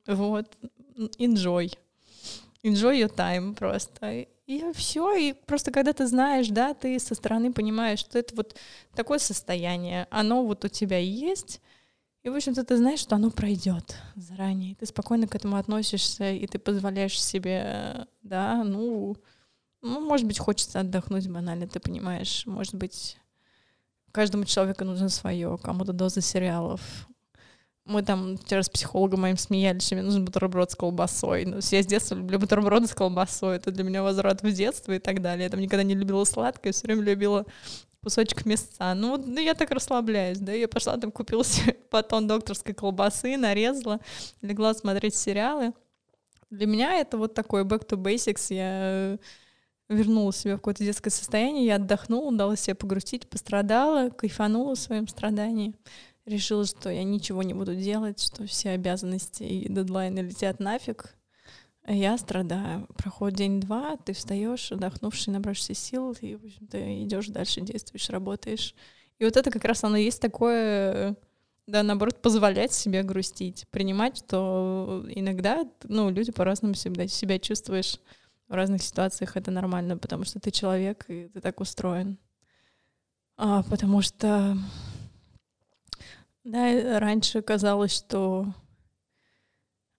Speaker 1: Вот, enjoy enjoy your time просто. И все, и просто когда ты знаешь, да, ты со стороны понимаешь, что это вот такое состояние, оно вот у тебя есть, и, в общем-то, ты знаешь, что оно пройдет заранее. Ты спокойно к этому относишься, и ты позволяешь себе, да, ну, ну, может быть, хочется отдохнуть банально, ты понимаешь. Может быть, каждому человеку нужно свое, кому-то доза сериалов, мы там вчера с психологом моим смеялись, что мне нужен бутерброд с колбасой. Ну, я с детства люблю бутерброды с колбасой. Это для меня возврат в детство и так далее. Я там никогда не любила сладкое, все время любила кусочек мясца. Ну, ну, я так расслабляюсь, да, я пошла там, купила себе <laughs> батон докторской колбасы, нарезала, легла смотреть сериалы. Для меня это вот такой back to basics, я вернула себя в какое-то детское состояние, я отдохнула, дала себе погрустить, пострадала, кайфанула в своем страдании решила, что я ничего не буду делать, что все обязанности и дедлайны летят нафиг. Я страдаю. Проходит день-два, ты встаешь, отдохнувший, набравшийся сил, и, в общем-то, идешь дальше, действуешь, работаешь. И вот это как раз оно есть такое, да, наоборот, позволять себе грустить, принимать, что иногда, ну, люди по-разному себя, себя чувствуешь в разных ситуациях, это нормально, потому что ты человек, и ты так устроен. А, потому что да, раньше казалось, что,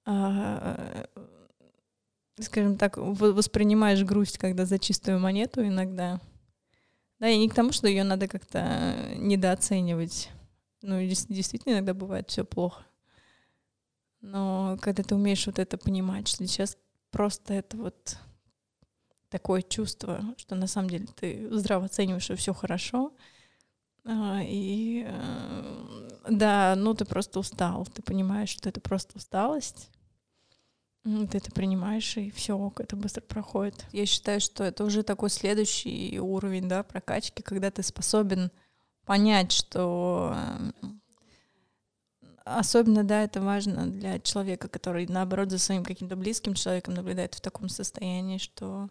Speaker 1: а, скажем так, воспринимаешь грусть, когда за чистую монету иногда. Да, и не к тому, что ее надо как-то недооценивать. Ну, действительно, иногда бывает все плохо. Но когда ты умеешь вот это понимать, что сейчас просто это вот такое чувство, что на самом деле ты здраво оцениваешь, что все хорошо. А, и э, да, ну ты просто устал, ты понимаешь, что это просто усталость. Ты это принимаешь, и все, это быстро проходит. Я считаю, что это уже такой следующий уровень да, прокачки, когда ты способен понять, что особенно, да, это важно для человека, который, наоборот, за своим каким-то близким человеком наблюдает в таком состоянии, что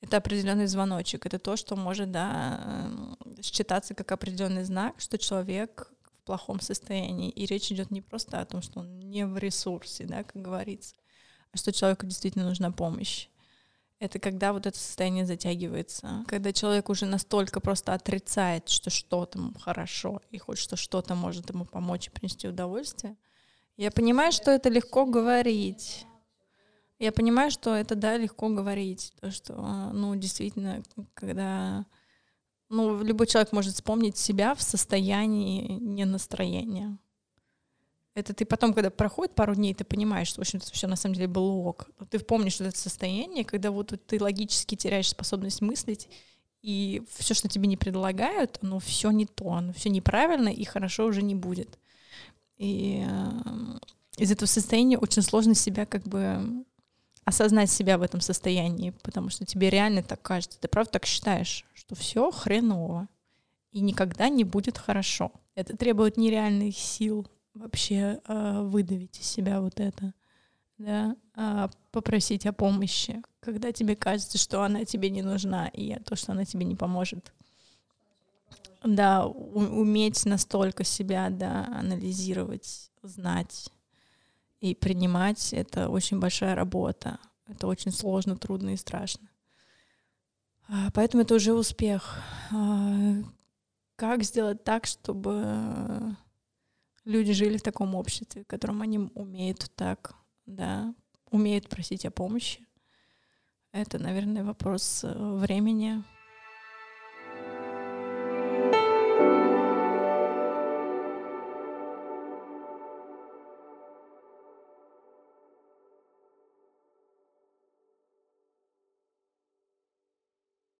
Speaker 1: это определенный звоночек, это то, что может, да, считаться как определенный знак, что человек в плохом состоянии. И речь идет не просто о том, что он не в ресурсе, да, как говорится, а что человеку действительно нужна помощь. Это когда вот это состояние затягивается, когда человек уже настолько просто отрицает, что что-то ему хорошо, и хоть что что-то может ему помочь и принести удовольствие. Я понимаю, что это легко говорить, я понимаю, что это, да, легко говорить. То, что, ну, действительно, когда... Ну, любой человек может вспомнить себя в состоянии ненастроения. Это ты потом, когда проходит пару дней, ты понимаешь, что, в общем-то, все на самом деле было ок. Ты помнишь это состояние, когда вот ты логически теряешь способность мыслить, и все, что тебе не предлагают, оно все не то, оно все неправильно, и хорошо уже не будет. И э, из этого состояния очень сложно себя как бы осознать себя в этом состоянии, потому что тебе реально так кажется, ты правда так считаешь, что все хреново и никогда не будет хорошо. Это требует нереальных сил вообще э, выдавить из себя вот это, да, э, попросить о помощи, когда тебе кажется, что она тебе не нужна и то, что она тебе не поможет. Да, у- уметь настолько себя, да, анализировать, знать и принимать — это очень большая работа. Это очень сложно, трудно и страшно. А, поэтому это уже успех. А, как сделать так, чтобы люди жили в таком обществе, в котором они умеют так, да, умеют просить о помощи? Это, наверное, вопрос э, времени.